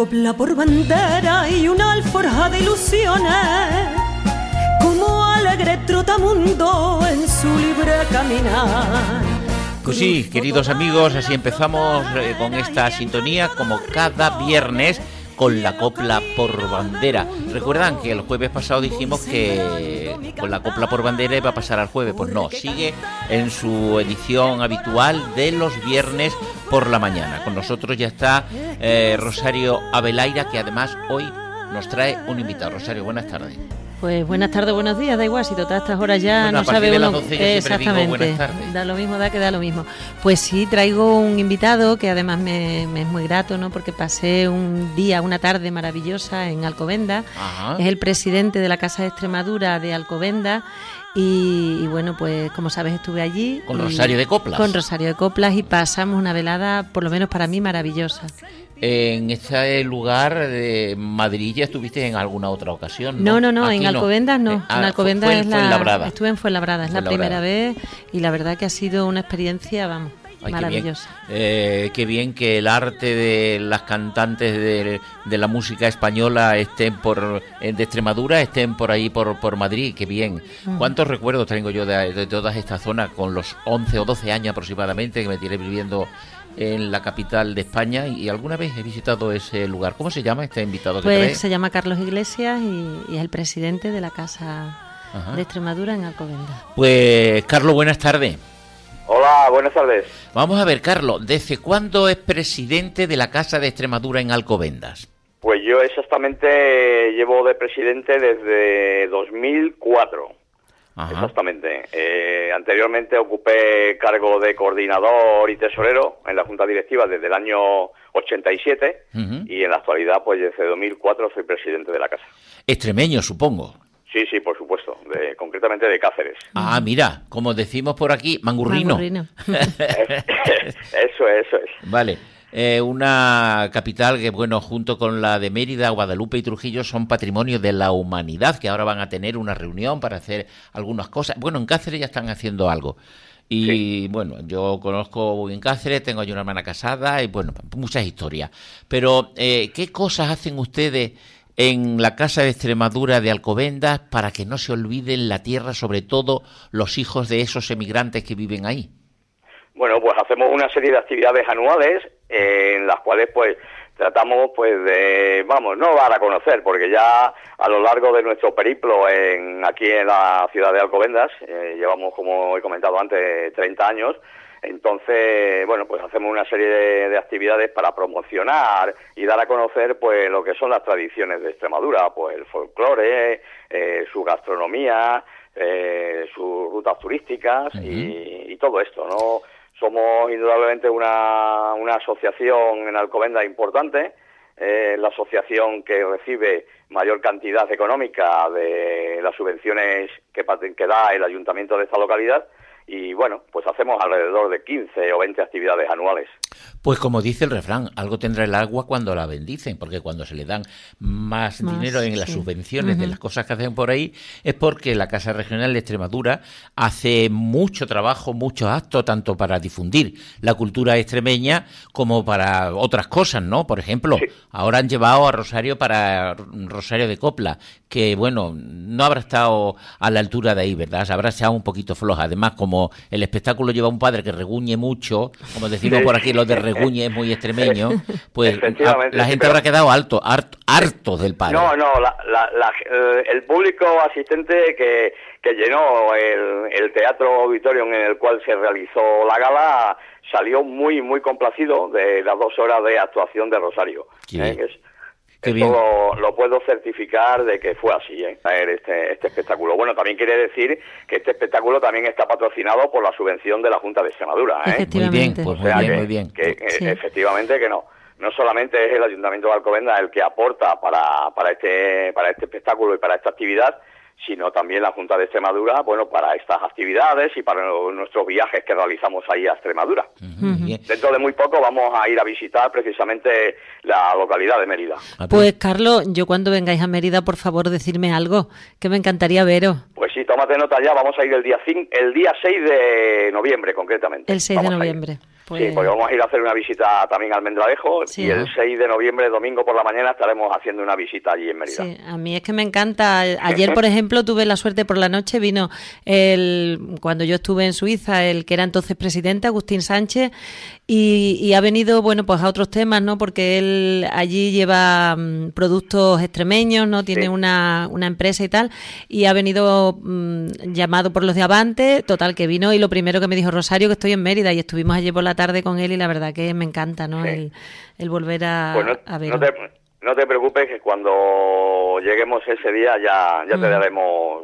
copla por bandera y una alforja de ilusiones, como alegre trotamundo en su libre caminar. Pues sí, queridos amigos, así empezamos eh, con esta sintonía como cada viernes con la copla por bandera. Recuerdan que el jueves pasado dijimos que con la copla por bandera iba a pasar al jueves. Pues no, sigue en su edición habitual de los viernes por la mañana. Con nosotros ya está eh, Rosario Abelaira, que además hoy nos trae un invitado. Rosario, buenas tardes. Pues buenas tardes, buenos días, da igual, si todas estas horas ya no sabe uno. Exactamente, da lo mismo, da que da lo mismo. Pues sí, traigo un invitado que además me, es muy grato, ¿no? Porque pasé un día, una tarde maravillosa en Alcobenda. Es el presidente de la Casa de Extremadura de Alcobenda. Y, bueno, pues como sabes estuve allí. Con Rosario de Coplas. Con Rosario de Coplas y pasamos una velada, por lo menos para mí, maravillosa. En este lugar de Madrid ya estuviste en alguna otra ocasión. No, no, no, en Alcobendas no. Ah, en Alcobendas es la. Estuve en Fuenlabrada, es la primera vez y la verdad que ha sido una experiencia, vamos. maravillosa. Eh, qué bien. que el arte de las cantantes de, la música española estén por de Extremadura, estén por ahí por, por Madrid, qué bien. Mm. ¿Cuántos recuerdos tengo yo de, de todas estas zonas con los 11 o 12 años aproximadamente que me tiré viviendo en la capital de España y alguna vez he visitado ese lugar. ¿Cómo se llama este invitado que Pues se llama Carlos Iglesias y, es el presidente de la Casa de Extremadura en Alcobendas. Pues Carlos, buenas tardes. Hola, buenas tardes. Vamos a ver, Carlos, ¿desde cuándo es presidente de la Casa de Extremadura en Alcobendas? Pues yo exactamente llevo de presidente desde 2004. Exactamente. Eh, anteriormente ocupé cargo de coordinador y tesorero en la Junta Directiva desde el año 87 y en la actualidad, pues desde 2004 soy presidente de la Casa. Extremeño, supongo. Sí, sí, por supuesto, concretamente de Cáceres. Ah, mira, como decimos por aquí, mangurrino. mangurrino. eso es, eso es. Vale. Eh, una capital que, bueno, junto con la de Mérida, Guadalupe y Trujillo son patrimonio de la humanidad, que ahora van a tener una reunión para hacer algunas cosas. Bueno, en Cáceres ya están haciendo algo. Y bueno, yo conozco bien Cáceres, tengo yo una hermana casada y bueno, muchas historias. Pero, eh, ¿qué cosas hacen ustedes en la Casa de Extremadura de Alcobendas para que no se olviden la tierra, sobre todo los hijos de esos emigrantes que viven ahí? Bueno, pues hacemos una serie de actividades anuales en las cuales pues tratamos pues de, vamos, no dar a conocer, porque ya a lo largo de nuestro periplo en, aquí en la ciudad de Alcobendas, eh, llevamos, como he comentado antes, 30 años, entonces, bueno, pues hacemos una serie de, actividades para promocionar y dar a conocer pues lo que son las tradiciones de Extremadura, pues el folclore, eh, su gastronomía, eh, sus rutas turísticas y, y todo esto, ¿no? Somos indudablemente una, una asociación en Alcobenda importante, eh, la asociación que recibe mayor cantidad económica de las subvenciones que, que da el ayuntamiento de esta localidad y bueno, pues hacemos alrededor de 15 o 20 actividades anuales. Pues como dice el refrán, algo tendrá el agua cuando la bendicen, porque cuando se le dan más, dinero en las subvenciones de las cosas que hacen por ahí, es porque la Casa Regional de Extremadura hace mucho trabajo, muchos actos, tanto para difundir la cultura extremeña como para otras cosas, ¿no? Por ejemplo, ahora han llevado a Rosario para Rosario de Copla, que bueno, no habrá estado a la altura de ahí, ¿verdad? Se habrá estado un poquito floja. Además, como el espectáculo lleva un padre que reguñe mucho, como decimos por aquí, los de Reguñe es muy extremeño, pues la gente habrá quedado alto, harto, del paro. No, no, eh, el público asistente que, que llenó el, teatro auditorio en el cual se realizó la gala salió muy, muy complacido de las dos horas de actuación de Rosario. ¿eh? Esto lo, puedo certificar de que fue así, ¿eh? este, este espectáculo. Bueno, también quiere decir que este espectáculo también está patrocinado por la subvención de la Junta de Extremadura. ¿eh? Muy bien, pues muy bien, muy bien. Que, Efectivamente que no. No solamente es el Ayuntamiento de Alcobendas el que aporta para, para, este, para este espectáculo y para esta actividad, sino también la Junta de Extremadura, bueno, para estas actividades y para nuestros viajes que realizamos ahí a Extremadura. Dentro de muy poco vamos a ir a visitar precisamente la localidad de Mérida. Ah, pues, Carlos, yo cuando vengáis a Mérida, por favor, decirme algo, que me encantaría veros. Pues sí, tómate nota ya, vamos a ir el día, el día 6 de noviembre, concretamente. El 6 de noviembre. Sí, porque vamos a ir a hacer una visita también al Mendralejo y el 6 de noviembre, domingo por la mañana, estaremos haciendo una visita allí en Mérida. Sí, a mí es que me encanta. Ayer, por ejemplo, tuve la suerte por la noche, vino el cuando yo estuve en Suiza, el que era entonces presidente, Agustín Sánchez, y, ha venido, bueno, pues a otros temas, ¿no? Porque él allí lleva mm, productos extremeños, ¿no? Tiene una, una, empresa y tal, y ha venido mm, llamado por los de Avante, total, que vino y lo primero que me dijo Rosario, que estoy en Mérida, y estuvimos allí por la tarde con él y la verdad que me encanta, ¿no? El, volver a, pues a ver. No te preocupes que cuando lleguemos ese día ya, ya te mm. daremos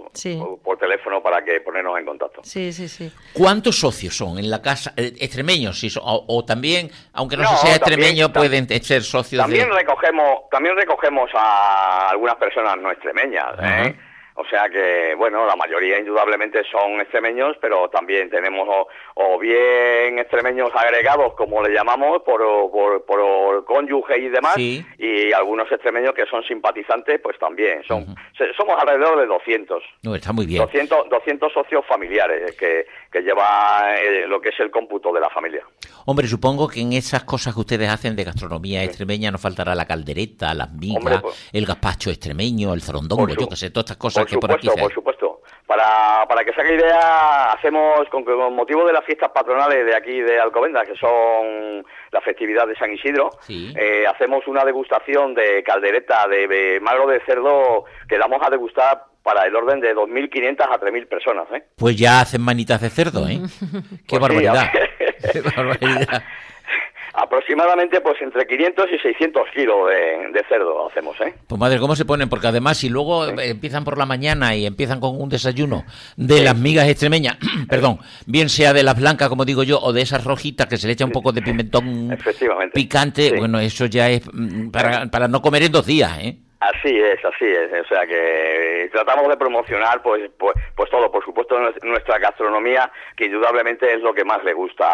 por, teléfono para que ponernos en contacto. Sí, sí, sí. ¿Cuántos socios son en la casa? Eh, ¿Extremeños? o, también, aunque no, se sea extremeño, pueden ser socios también Recogemos, también recogemos a algunas personas no extremeñas, ¿eh? O sea que, bueno, la mayoría indudablemente son extremeños, pero también tenemos o, bien extremeños agregados, como le llamamos, por, por, por cónyuge y demás, y algunos extremeños que son simpatizantes, pues también. son Somos alrededor de 200. No, está muy bien. 200, 200 socios familiares que, que lleva eh, lo que es el cómputo de la familia. Hombre, supongo que en esas cosas que ustedes hacen de gastronomía extremeña no faltará la caldereta, las migas, pues el gazpacho extremeño, el zorondongo, yo que sé, todas estas cosas por supuesto, por supuesto. Para, para que se haga idea, hacemos con, motivo de las fiestas patronales de aquí de Alcobendas, que son la festividad de San Isidro, eh, hacemos una degustación de caldereta de, magro de cerdo que damos a degustar para el orden de 2.500 a 3.000 personas. ¿eh? Pues ya hacen manitas de cerdo, ¿eh? ¡Qué pues barbaridad! ¡Qué barbaridad! Aproximadamente pues entre 500 y 600 kilos de, cerdo hacemos, ¿eh? Pues madre, ¿cómo se ponen? Porque además si luego empiezan por la mañana y empiezan con un desayuno de las migas extremeñas, perdón, bien sea de las blancas, como digo yo, o de esas rojitas que se le echa un poco de pimentón picante, bueno, eso ya es mm, para, para no comer en dos días, ¿eh? Así es, así es. O sea que tratamos de promocionar, pues, pues, pues todo, por supuesto, nuestra gastronomía, que indudablemente es lo que más le gusta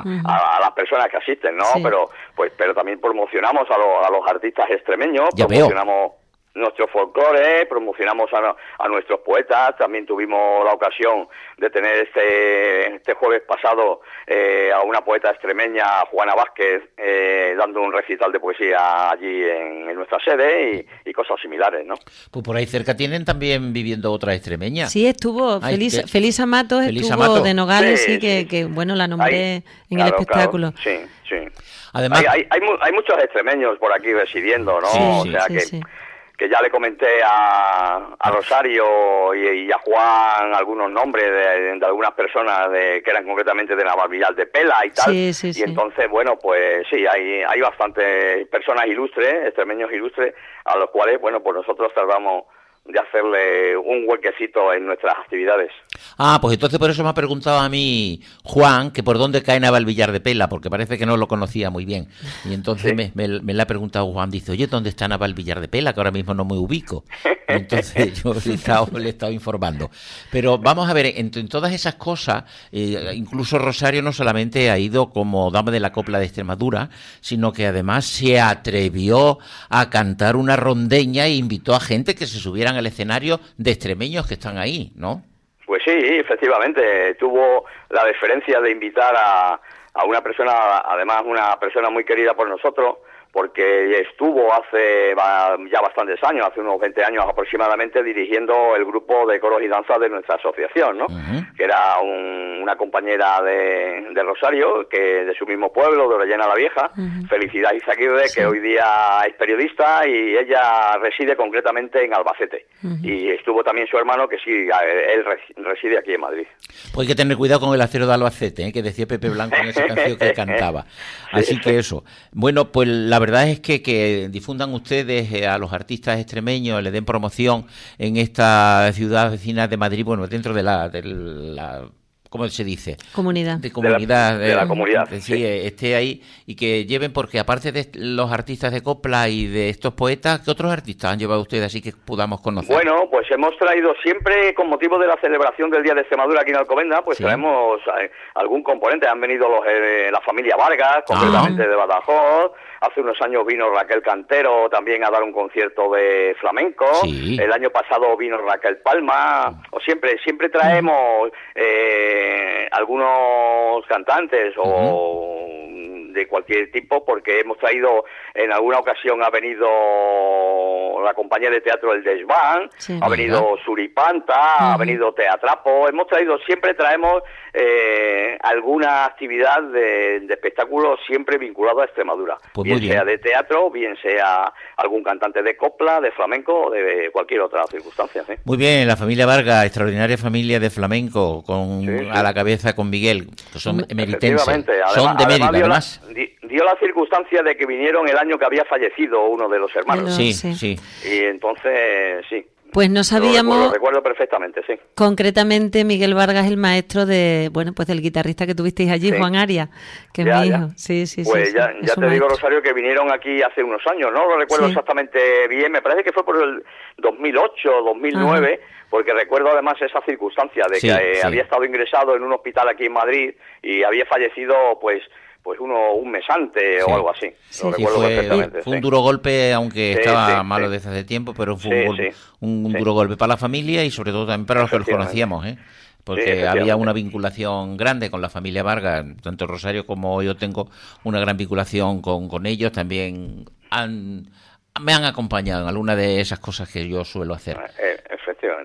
a, las personas que asisten, ¿no? Pero, pues, pero también promocionamos a, a los artistas extremeños, promocionamos nuestro folclore, promocionamos a, nuestros poetas, también tuvimos la ocasión de tener este, este jueves pasado eh, a una poeta extremeña, Juana Vázquez, eh, dando un recital de poesía allí en, nuestra sede y, cosas similares, ¿no? Pues por ahí cerca tienen también viviendo otra extremeña. Sí, estuvo, Feliz, Feliz Amato estuvo de Nogales, sí, que, bueno, la nombré en el espectáculo. sí, sí. Además, hay, hay, hay, muchos extremeños por aquí residiendo, ¿no? o sea que que ya le comenté a, a Rosario y, a Juan algunos nombres de, algunas personas de, que eran concretamente de Navalvillar de Pela y tal. y entonces, bueno, pues sí, hay, hay bastantes personas ilustres, extremeños ilustres, a los cuales, bueno, pues nosotros tardamos de hacerle un huequecito en nuestras actividades. Ah, pues entonces por eso me ha preguntado a mí Juan que por dónde cae Navalvillar de Pela, porque parece que no lo conocía muy bien. Y entonces me, me, me, le ha preguntado Juan, dice, oye, ¿dónde está Navalvillar de Pela? Que ahora mismo no me ubico. entonces yo le he, estado, le he estado informando. Pero vamos a ver, en, todas esas cosas, eh, incluso Rosario no solamente ha ido como dama de la copla de Extremadura, sino que además se atrevió a cantar una rondeña e invitó a gente que se subieran al escenario de extremeños que están ahí, ¿no? Pues sí, efectivamente, tuvo la deferencia de invitar a, a una persona, además una persona muy querida por nosotros, porque estuvo hace ya bastantes años, hace unos 20 años aproximadamente, dirigiendo el grupo de coros y danzas de nuestra asociación, ¿no? Que era una compañera de, Rosario, que de su mismo pueblo, de Orellana la Vieja, Felicidad Izaguirre, que hoy día es periodista y ella reside concretamente en Albacete. Y estuvo también su hermano, que sí, él reside aquí en Madrid. Pues hay que tener cuidado con el acero de Albacete, ¿eh? que decía Pepe Blanco en esa canción que cantaba. Así que eso. Bueno, pues la verdad es que, que difundan ustedes eh, a los artistas extremeños, le den promoción en esta ciudad vecina de Madrid, bueno, dentro de la, de la ¿cómo se dice? Comunidad. De comunidad. De la, comunidad. sí, esté ahí y que lleven, porque aparte de los artistas de copla y de estos poetas, ¿qué otros artistas han llevado ustedes así que podamos conocer? Bueno, pues hemos traído siempre, con motivo de la celebración del Día de Extremadura aquí en Alcomenda, pues traemos eh, algún componente. Han venido los, eh, la familia Vargas, completamente ah. de Badajoz, Hace unos años vino Raquel Cantero también a dar un concierto de flamenco. El año pasado vino Raquel Palma. O siempre, siempre traemos eh, algunos cantantes o de cualquier tipo, porque hemos traído, en alguna ocasión ha venido la compañía de teatro El Desván, ha venido Suripanta, ha venido Teatrapo, hemos traído, siempre traemos eh, alguna actividad de, espectáculo siempre vinculado a Extremadura, pues bien sea de teatro, bien sea algún cantante de copla, de flamenco o de cualquier otra circunstancia. Muy bien, la familia Vargas, extraordinaria familia de flamenco, con a la cabeza con Miguel, que son emeritenses, son de Mérida, además. Dio la circunstancia de que vinieron el año que había fallecido uno de los hermanos. Sí, sí. Y entonces, sí, pues no sabíamos. Lo recuerdo, perfectamente, sí. Concretamente, Miguel Vargas, el maestro de, bueno, pues del guitarrista que tuvisteis allí, Juan Aria, que es mi hijo. Sí, sí, pues ya, ya te digo, Rosario, que vinieron aquí hace unos años, no lo recuerdo exactamente bien, me parece que fue por el 2008 o 2009. porque recuerdo además esa circunstancia de que eh, había estado ingresado en un hospital aquí en Madrid y había fallecido pues pues uno un mes antes o algo así. fue, un duro golpe, aunque estaba malo desde hace tiempo, pero fue un, duro golpe para la familia y sobre todo también para los que los conocíamos, ¿eh? porque había una vinculación grande con la familia Vargas, tanto Rosario como yo tengo una gran vinculación con, con ellos, también han, me han acompañado en alguna de esas cosas que yo suelo hacer. Eh,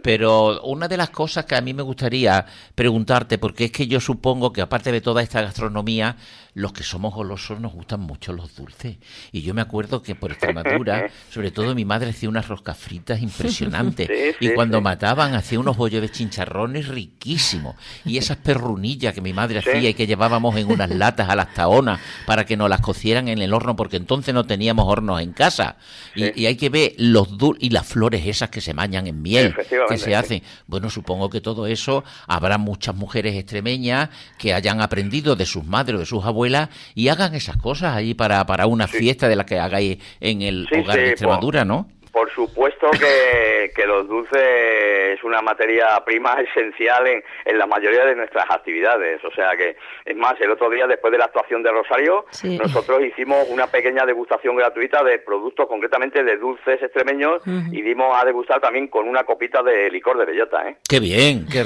pero una de las cosas que a mí me gustaría preguntarte, porque es que yo supongo que aparte de toda esta gastronomía, los que somos golosos nos gustan mucho los dulces. Y yo me acuerdo que por Extremadura, sobre todo mi madre hacía unas roscas fritas impresionantes. y cuando mataban hacía unos bollos de chincharrones riquísimos. Y esas perrunillas que mi madre hacía y que llevábamos en unas latas a las taonas para que nos las cocieran en el horno, porque entonces no teníamos hornos en casa. Y, hay que ver los dulces y las flores esas que se mañan en miel, que se hacen. Bueno, supongo que todo eso habrá muchas mujeres extremeñas que hayan aprendido de sus madres o de sus abuelos y hagan esas cosas ahí para, para una fiesta de la que hagáis en el hogar de Extremadura, ¿no? Por supuesto que, que, los dulces es una materia prima esencial en, en, la mayoría de nuestras actividades. O sea que, es más, el otro día, después de la actuación de Rosario, nosotros hicimos una pequeña degustación gratuita de productos, concretamente de dulces extremeños, y dimos a degustar también con una copita de licor de bellota. ¿eh? ¡Qué bien! Qué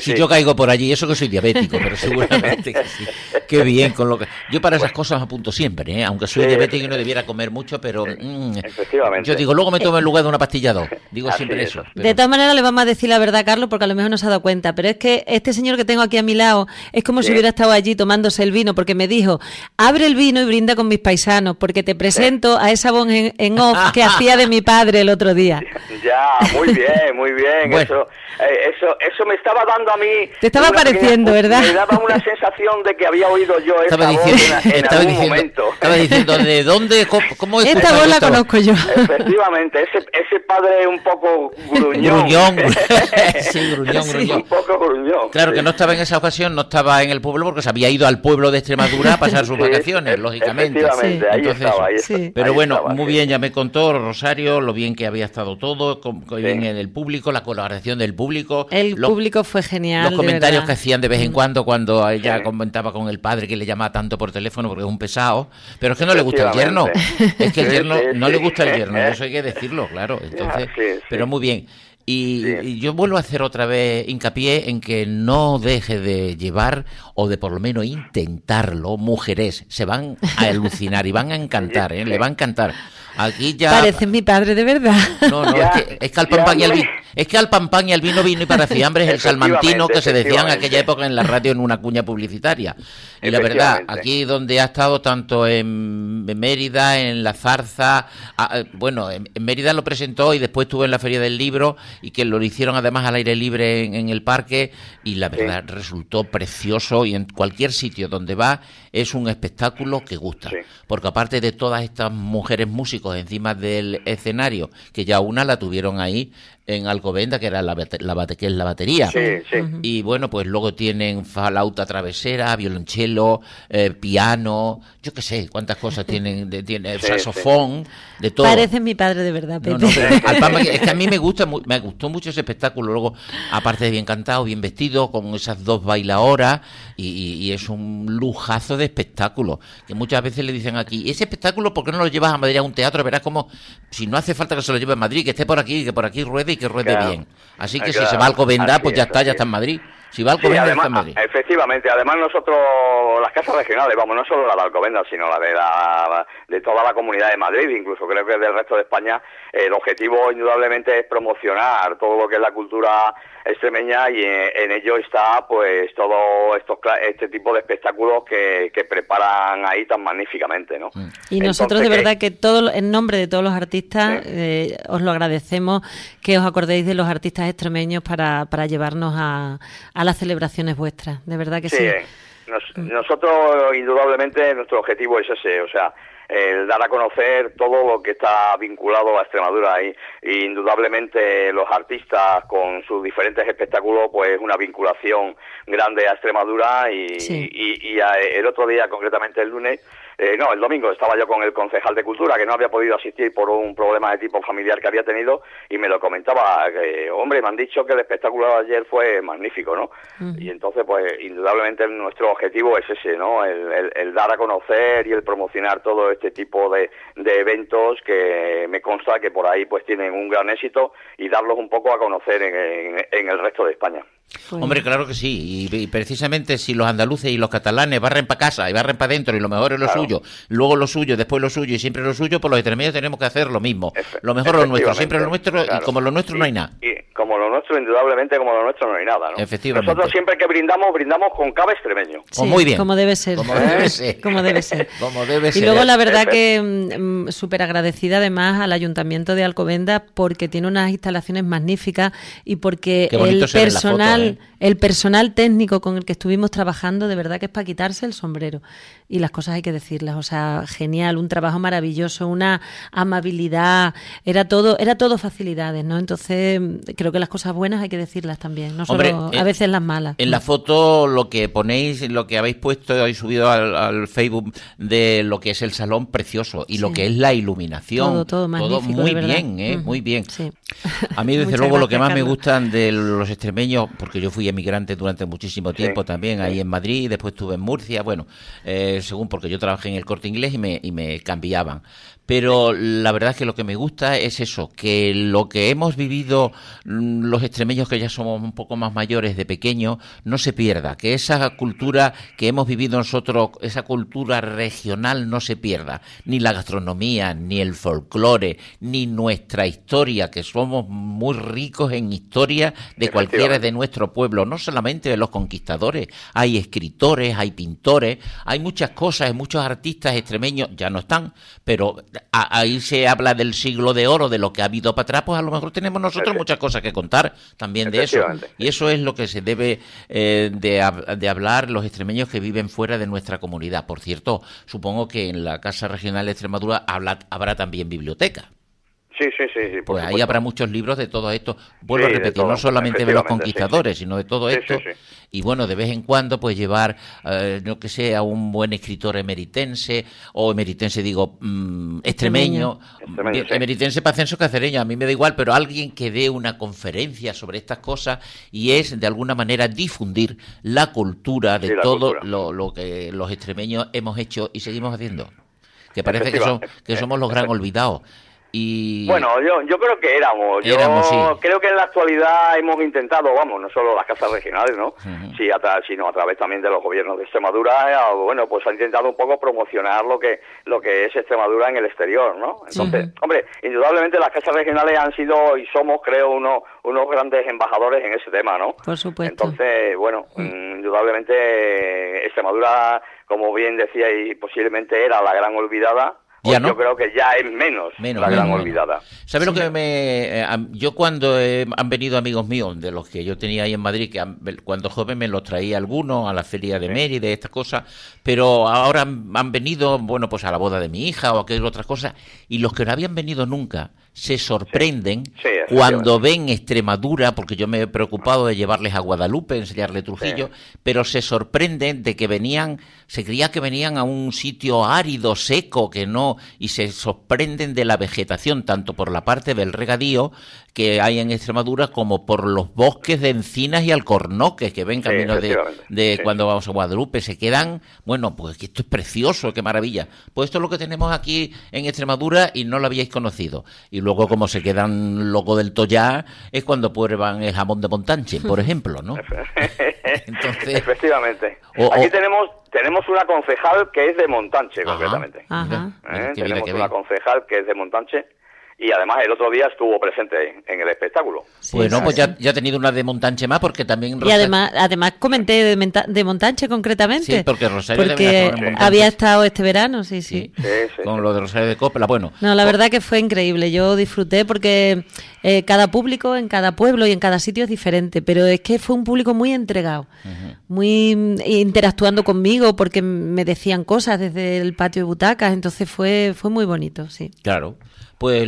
si yo caigo por allí, eso que soy diabético, pero seguramente que sí. ¡Qué bien! con lo que Yo para esas cosas apunto siempre, ¿eh? aunque soy diabético y no debiera comer mucho, pero... Mm, Efectivamente. Yo digo, luego me tomo el lugar de una pastilla dos. Digo siempre eso. De todas maneras, le vamos a decir la verdad, Carlos, porque a lo mejor no se ha dado cuenta. Pero es que este señor que tengo aquí a mi lado es como si hubiera estado allí tomándose el vino, porque me dijo: abre el vino y brinda con mis paisanos, porque te presento a esa voz en, off que hacía de mi padre el otro día. Ya, muy bien, muy bien. Eso, eh, eso, eso me estaba dando a mí. Te estaba pareciendo, ¿verdad? Me daba una sensación de que había oído yo esta voz en, algún momento. Estaba diciendo, ¿de dónde? ¿Cómo, es Esta voz la conozco yo. Efectivamente, ese, ese padre un poco gruñón. gruñón. sí, gruñón, gruñón. un poco gruñón. Claro que no estaba en esa ocasión, no estaba en el pueblo porque se había ido al pueblo de Extremadura a pasar sus vacaciones, lógicamente. Efectivamente, ahí estaba, Pero bueno, muy bien, ya me contó Rosario lo bien que había estado todo, con, bien en el público, la colaboración del público el público fue genial. Los comentarios que hacían de vez en mm. cuando cuando ella comentaba con el padre que le llamaba tanto por teléfono porque es un pesado. Pero es que no le gusta el yerno. Es que el yerno no le gusta el yerno, eso hay que decirlo, claro. Entonces, pero muy bien. Y, yo vuelvo a hacer otra vez hincapié en que no deje de llevar o de por lo menos intentarlo mujeres. Se van a alucinar y van a encantar, ¿eh? le va a encantar. Aquí ya... Parece mi padre de verdad. No, no, es, que, es, que, al pan y al vino, es que al pan y al vino vino y para fiambres el salmantino que se decía en aquella época en la radio en una cuña publicitaria. Y la verdad, aquí donde ha estado tanto en, Mérida, en La Zarza, eh, bueno, en, Mérida lo presentó y después estuvo en la Feria del Libro y que lo hicieron además al aire libre en, el parque y la verdad resultó precioso y en cualquier sitio donde va es un espectáculo que gusta. Porque aparte de todas estas mujeres músicos encima del escenario, que ya una la tuvieron ahí en Alcobenda, que era la, la, que es la batería. Y bueno, pues luego tienen flauta travesera, violonchelo, eh, piano, yo qué sé, cuántas cosas tienen, de, tiene saxofón, de todo. Parece mi padre de verdad, Pepe. es que a mí me gusta, me gustó mucho ese espectáculo. Luego, aparte de bien cantado, bien vestido, con esas dos bailadoras, y, y, es un lujazo de espectáculo. Que muchas veces le dicen aquí, ese espectáculo, ¿por qué no lo llevas a Madrid a un teatro? Verás como, si no hace falta que se lo lleve a Madrid, que esté por aquí, que por aquí ruede y que ruede bien. Así que si se va al Alcobendas, pues ya está, ya está en Madrid. Si va Alcobendas, está en Madrid. Efectivamente, además nosotros, las casas regionales, vamos, no solo la de Alcobendas, sino la de, la, de toda la comunidad de Madrid, incluso creo que del resto de España, el objetivo indudablemente es promocionar todo lo que es la cultura extremeña y en, ello está pues todo estos este tipo de espectáculos que, que preparan ahí tan magníficamente, ¿no? Mm. Y nosotros de verdad que todo en nombre de todos los artistas eh, os lo agradecemos que os acordéis de los artistas extremeños para, para llevarnos a, a las celebraciones vuestras, de verdad que sí. sí. nosotros indudablemente nuestro objetivo es ese, o sea, el dar a conocer todo lo que está vinculado a Extremadura y, indudablemente los artistas con sus diferentes espectáculos pues una vinculación grande a Extremadura y, y, el otro día concretamente el lunes eh, no, el domingo estaba yo con el concejal de Cultura, que no había podido asistir por un problema de tipo familiar que había tenido, y me lo comentaba, que, hombre, me han dicho que el espectáculo de ayer fue magnífico, ¿no? Y entonces, pues, indudablemente nuestro objetivo es ese, ¿no? El, dar a conocer y el promocionar todo este tipo de, eventos que me consta que por ahí, pues, tienen un gran éxito y darlos un poco a conocer en el resto de España. Hombre, claro que sí. Y, precisamente si los andaluces y los catalanes barren para casa y barren para adentro y lo mejor es lo suyo, luego lo suyo, después lo suyo y siempre lo suyo, pues los extremeños tenemos que hacer lo mismo. lo mejor lo nuestro, siempre lo nuestro y como lo nuestro no hay nada. Y como lo nuestro, indudablemente, como lo nuestro no hay nada. ¿no? Efectivamente. Nosotros siempre que brindamos, brindamos con cava extremeño. Sí, muy bien. Como debe ser. Como debe ser. como debe ser. como debe ser. Y luego la verdad que mm, mm, súper agradecida además al Ayuntamiento de Alcobenda porque tiene unas instalaciones magníficas y porque el personal, ¿eh? el personal técnico con el que estuvimos trabajando, de verdad que es para quitarse el sombrero. Y las cosas hay que decirlas, o sea, genial, un trabajo maravilloso, una amabilidad, era todo, era todo facilidades, ¿no? Entonces, creo que las cosas buenas hay que decirlas también, no solo a veces las malas. En la foto lo que ponéis, lo que habéis puesto, habéis subido al, Facebook de lo que es el salón precioso y lo que es la iluminación. Todo, todo, muy bien, ¿eh? Muy bien. A mí, desde luego, lo que más me gustan de los extremeños, porque yo fui emigrante durante muchísimo tiempo también ahí en Madrid, después estuve en Murcia, bueno, eh, según porque yo trabajé en el corte inglés y me, y me cambiaban. Pero la verdad es que lo que me gusta es eso, que lo que hemos vivido mm, los extremeños que ya somos un poco más mayores de pequeños, no se pierda, que esa cultura que hemos vivido nosotros, esa cultura regional no se pierda, ni la gastronomía, ni el folclore, ni nuestra historia, que somos muy ricos en historia de cualquiera de nuestro pueblo, no solamente de los conquistadores, hay escritores, hay pintores, hay muchas cosas, hay muchos artistas extremeños, ya no están, pero ahí se habla del siglo de oro, de lo que ha habido para atrás, pues a lo mejor tenemos nosotros muchas cosas que contar también de eso. Y eso es lo que se debe eh, de, de, hablar los extremeños que viven fuera de nuestra comunidad. Por cierto, supongo que en la Casa Regional de Extremadura habrá también biblioteca. Sí, sí, sí. pues ahí habrá muchos libros de todo esto. Vuelvo a repetir, no solamente de los conquistadores, sino de todo esto. Y bueno, de vez en cuando, pues llevar, eh, no que sé, a un buen escritor emeritense, o emeritense digo, mm, extremeño, emeritense para censo cacereño, a mí me da igual, pero alguien que dé una conferencia sobre estas cosas y es de alguna manera difundir la cultura de todo Lo, lo que los extremeños hemos hecho y seguimos haciendo. Que parece que, son, que somos los gran olvidados. Y... Bueno, yo, yo creo que éramos. Yo creo que en la actualidad hemos intentado, vamos, no solo las casas regionales, ¿no? sí, a sino a través también de los gobiernos de Extremadura, eh, bueno, pues ha intentado un poco promocionar lo que lo que es Extremadura en el exterior, ¿no? Entonces, hombre, indudablemente las casas regionales han sido y somos, creo, unos unos grandes embajadores en ese tema, ¿no? Por supuesto. Entonces, bueno, mm, indudablemente Extremadura, como bien decía, y posiblemente era la gran olvidada pues yo creo que ya es menos, la gran olvidada. ¿Sabes lo que me... Eh, yo cuando han venido amigos míos, de los que yo tenía ahí en Madrid, que cuando joven me los traía algunos a la feria de Mérida, estas cosas, pero ahora han, venido, bueno, pues a la boda de mi hija o a aquellas otras cosas, y los que no habían venido nunca se sorprenden cuando ven Extremadura, porque yo me he preocupado de llevarles a Guadalupe, enseñarle Trujillo, pero se sorprenden de que venían, se creía que venían a un sitio árido, seco, que no, y se sorprenden de la vegetación, tanto por la parte del regadío que hay en Extremadura como por los bosques de encinas y alcornoques que ven camino de, cuando vamos a Guadalupe. Se quedan, bueno, pues esto es precioso, qué maravilla. Pues esto es lo que tenemos aquí en Extremadura y no lo habíais conocido. Y luego como se quedan loco del toya es cuando prueban el jamón de Montanche, por ejemplo, ¿no? Entonces, Efectivamente. Aquí tenemos tenemos una concejal que es de Montanche, concretamente. ¿Eh? Tenemos una concejal que es de Montanche y además el otro día estuvo presente en el espectáculo. bueno, pues ya, ya, ha tenido una de Montanche más porque también... Y además, además comenté de, Montanche concretamente. Sí, porque Rosario porque había estado este verano, sí, sí. con lo de Rosario de Copla, bueno. No, la verdad que fue increíble, yo disfruté porque eh, cada público en cada pueblo y en cada sitio es diferente, pero es que fue un público muy entregado, muy interactuando conmigo porque me decían cosas desde el patio de butacas, entonces fue, fue muy bonito, sí. Claro. Pues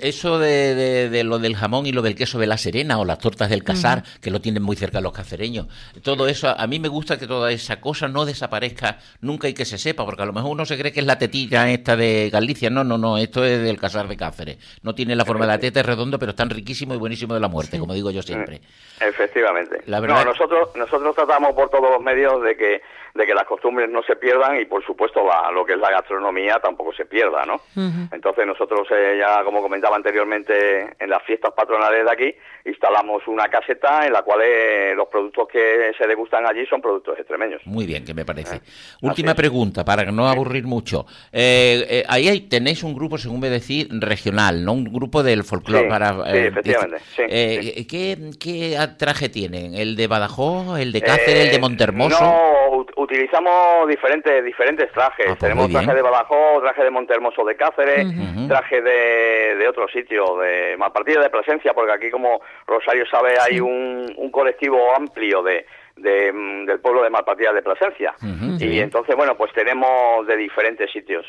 eso de, de, lo del jamón y lo del queso de la Serena o las tortas del casar, que lo tienen muy cerca los cacereños, todo eso, a mí me gusta que toda esa cosa no desaparezca nunca y que se sepa, porque a lo mejor uno se cree que es la tetilla esta de Galicia. No, no, no, esto es del casar de Cáceres. No tiene la forma de la teta, es redondo, pero es tan riquísimo y buenísimo de la muerte, como digo yo siempre. Efectivamente. La verdad... No, nosotros, nosotros tratamos por todos los medios de que de que las costumbres no se pierdan y por supuesto lo que es la gastronomía tampoco se pierda, ¿no? Entonces nosotros eh, ya como comentaba anteriormente en las fiestas patronales de aquí instalamos una caseta en la cual eh, los productos que se degustan allí son productos extremeños. Muy bien, que me parece. Eh, Última pregunta para no aburrir mucho. ahí tenéis un grupo, según me decís, regional, ¿no? Un grupo del folclore para. sí, efectivamente. ¿qué, ¿Qué traje tienen? ¿El de Badajoz, el de Cáceres, el de Montermoso? No, utilizamos diferentes diferentes trajes. Ah, pues Tenemos traje de Badajoz, traje de Montermoso de Cáceres, traje de, de otro sitio, de Malpartida de Plasencia, porque aquí, como Rosario sabe, hay un, un colectivo amplio de, de, mm, del pueblo de Malpartida de Plasencia. y entonces, bueno, pues tenemos de diferentes sitios.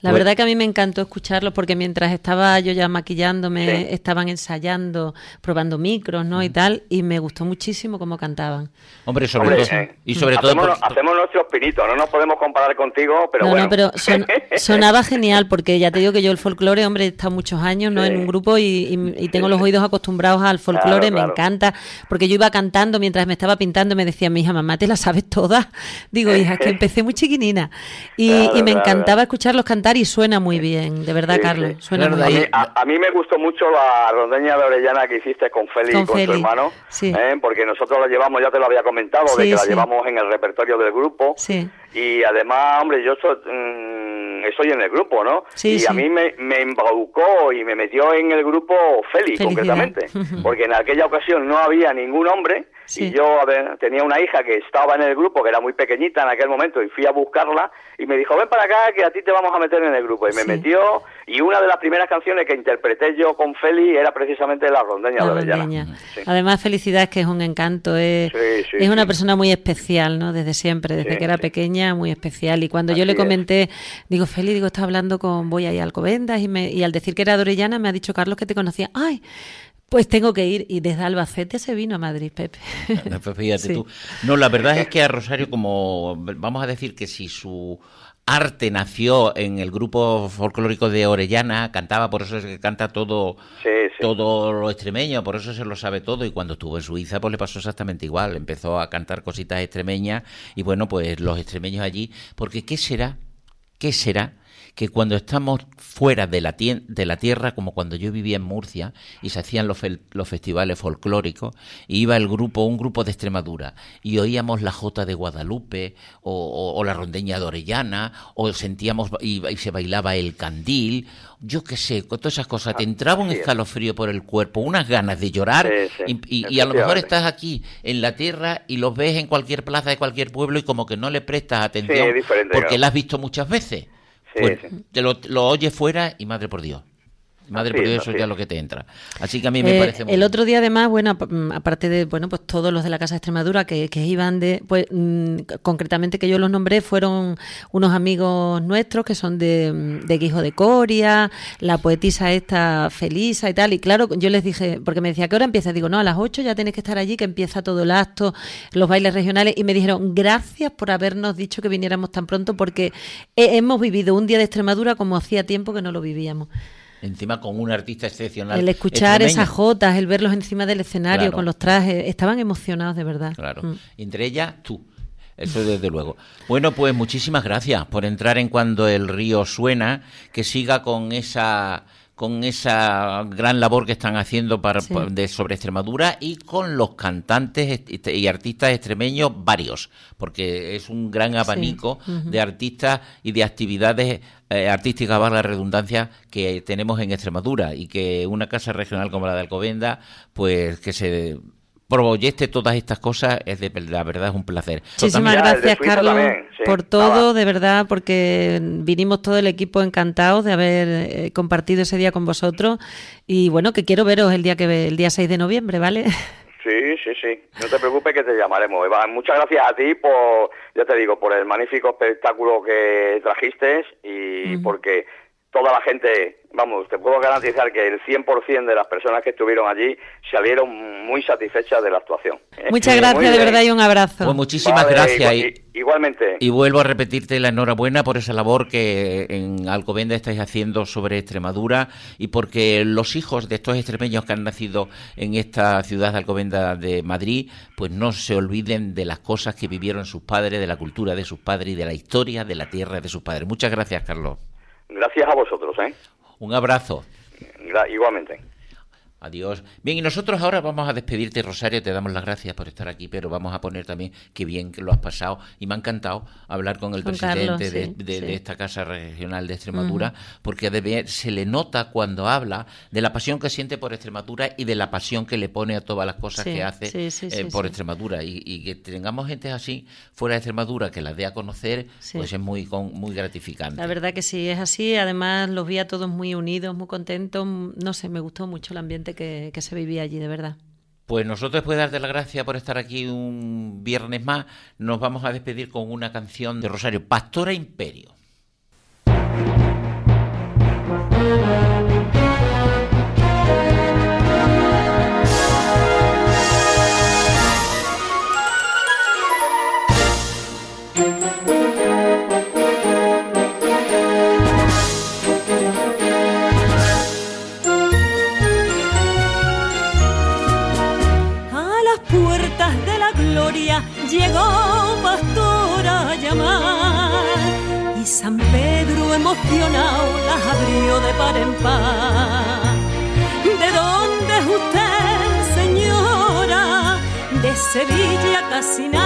La verdad que a mí me encantó escucharlo porque mientras estaba yo ya maquillándome, estaban ensayando, probando micros, ¿no? Y tal, y me gustó muchísimo cómo cantaban. Hombre, sobre todo. Y sobre todo hacemos, hacemos nuestros pinitos, no nos podemos comparar contigo, pero bueno. No, pero sonaba genial porque ya te digo que yo el folclore, hombre, he estado muchos años ¿no? en un grupo y, tengo los oídos acostumbrados al folclore, me encanta, porque yo iba cantando mientras me estaba pintando, me decía mi hija, mamá, ¿te la sabes toda? Digo, hija, que empecé muy chiquinina. Y, me encantaba escucharlos cantar y suena muy bien, de verdad, Carlos. Suena muy bien. A, mí me gustó mucho la rondeña de Orellana que hiciste con Félix y con su hermano, ¿eh? porque nosotros la llevamos, ya te lo había comentado, de que la llevamos en el repertorio del grupo. Y además, hombre, yo soy, mm, estoy en el grupo, ¿no? y a mí me, me embaucó y me metió en el grupo Félix, concretamente, porque en aquella ocasión no había ningún hombre. Y yo tenía una hija que estaba en el grupo, que era muy pequeñita en aquel momento, y fui a buscarla y me dijo, ven para acá que a ti te vamos a meter en el grupo. Y me metió, y una de las primeras canciones que interpreté yo con Feli era precisamente La Rondeña de Además, felicidades que es un encanto, es, es una persona muy especial, ¿no? Desde siempre, desde que era pequeña, muy especial. Y cuando yo le comenté, digo, Feli, digo, estás hablando con Voy a Alcobendas, y, me, y al decir que era de Orellana me ha dicho Carlos que te conocía. ¡Ay! Pues tengo que ir y desde Albacete se vino a Madrid, Pepe. Pues fíjate tú. No, la verdad es que a Rosario, como vamos a decir que si su arte nació en el grupo folclórico de Orellana, cantaba, por eso es que canta todo, todo lo extremeño, por eso se lo sabe todo. Y cuando estuvo en Suiza, pues le pasó exactamente igual. Empezó a cantar cositas extremeñas y bueno, pues los extremeños allí, porque ¿qué será? ¿Qué será? Que cuando estamos fuera de la, de la tierra, como cuando yo vivía en Murcia y se hacían los, los festivales folclóricos, iba el grupo, un grupo de Extremadura, y oíamos la Jota de Guadalupe o, la rondeña de Orellana, o sentíamos y, se bailaba el candil, yo qué sé, con todas esas cosas, te entraba un escalofrío por el cuerpo, unas ganas de llorar, y, a lo mejor estás aquí en la tierra y los ves en cualquier plaza de cualquier pueblo y como que no le prestas atención porque la has visto muchas veces. Pues te lo, lo oyes fuera y madre por Dios. Madre, por eso ya lo que te entra. Así que a mí me eh, parece El otro día, además, bueno, mm, aparte de, bueno, pues todos los de la Casa de Extremadura que, que iban de, pues mm, concretamente que yo los nombré, fueron unos amigos nuestros que son de, mm, de Guijo de Coria, la poetisa esta Felisa y tal. Y claro, yo les dije, porque me decía, ¿qué hora empieza? Digo, no, a las 8 ya tenéis que estar allí, que empieza todo el acto, los bailes regionales. Y me dijeron, gracias por habernos dicho que viniéramos tan pronto, porque hemos vivido un día de Extremadura como hacía tiempo que no lo vivíamos encima con un artista excepcional. El escuchar esas jotas, el verlos encima del escenario con los trajes, estaban emocionados de verdad. Claro. Mm. Entre ellas, tú. Eso desde luego. Bueno, pues muchísimas gracias por entrar en cuando el río suena, que siga con esa con esa gran labor que están haciendo para, de, sobre Extremadura y con los cantantes y artistas extremeños varios, porque es un gran abanico de artistas y de actividades eh, artísticas, para la redundancia, que tenemos en Extremadura y que una casa regional como la de Alcobenda, pues que se proyecte todas estas cosas, es de la verdad es un placer. Muchísimas gracias, Carlos, por todo, de verdad, porque vinimos todo el equipo encantados de haber eh, compartido ese día con vosotros y bueno, que quiero veros el día que el día 6 de noviembre, ¿vale? Sí, sí, sí. No te preocupes que te llamaremos. Muchas gracias a ti por, ya te digo, por el magnífico espectáculo que trajiste y porque toda la gente, vamos, te puedo garantizar que el 100% de las personas que estuvieron allí salieron muy satisfechas de la actuación. ¿eh? Muchas gracias, de verdad, y un abrazo. Pues muchísimas gracias. igualmente. Y vuelvo a repetirte la enhorabuena por esa labor que en Alcobenda estáis haciendo sobre Extremadura y porque los hijos de estos extremeños que han nacido en esta ciudad de Alcobenda de Madrid, pues no se olviden de las cosas que vivieron sus padres, de la cultura de sus padres y de la historia de la tierra de sus padres. Muchas gracias, Carlos. Gracias a vosotros, ¿eh? Un abrazo. Igualmente. Adiós. Bien, y nosotros ahora vamos a despedirte, Rosario, te damos las gracias por estar aquí, pero vamos a poner también qué bien que lo has pasado. Y me ha encantado hablar con el presidente de, esta Casa Regional de Extremadura, porque se le nota cuando habla de la pasión que siente por Extremadura y de la pasión que le pone a todas las cosas que hace eh, por Extremadura. Y, que tengamos gente así fuera de Extremadura que la dé a conocer, pues es muy, muy gratificante. La verdad que sí, es así. Además, los vi a todos muy unidos, muy contentos. No sé, me gustó mucho el ambiente que, se vivía allí, de verdad. Pues nosotros, después de darte las gracias por estar aquí un viernes más, nos vamos a despedir con una canción de Rosario, Pastora Imperio. Par en par. ¿De dónde es usted, señora? De Sevilla, Casina,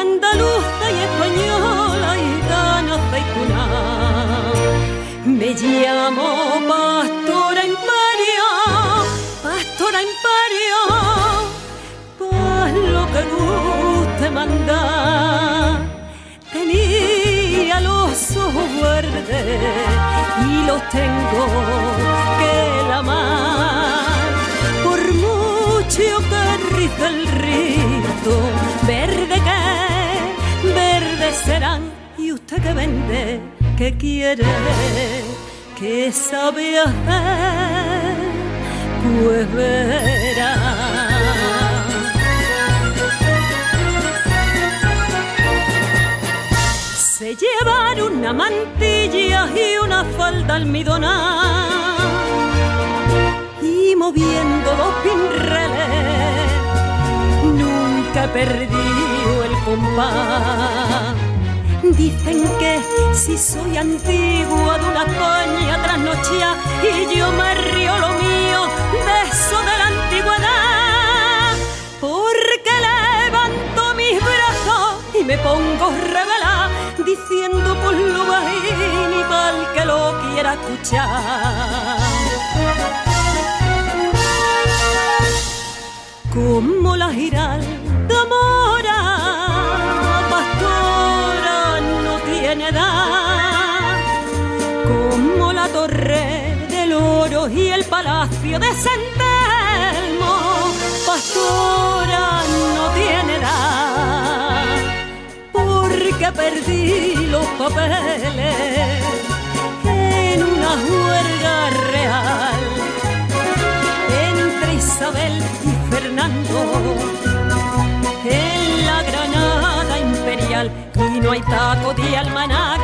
andaluza y española y tan aceituna. Me llamo Pastora Imperio, Pastora Imperio, paz lo que guste mandar. Tenía los ojos verdes tengo que la amar. Por mucho que riza el rito, verde que verde serán. Y usted que vende, que quiere, que sabe hacer, pues verá. Se llevar una mantilla y una falda almidonada y moviendo los pinreles nunca he perdido el compás. Dicen que si soy antigua de una coña trasnochía y yo me río lo mío de eso de escuchar. Como la giralda mora, pastora no tiene edad, como la torre del oro y el palacio de Santelmo, pastora no tiene edad que perdí los papeles una juerga real entre Isabel y Fernando en la Granada imperial. Y no hay taco de almanar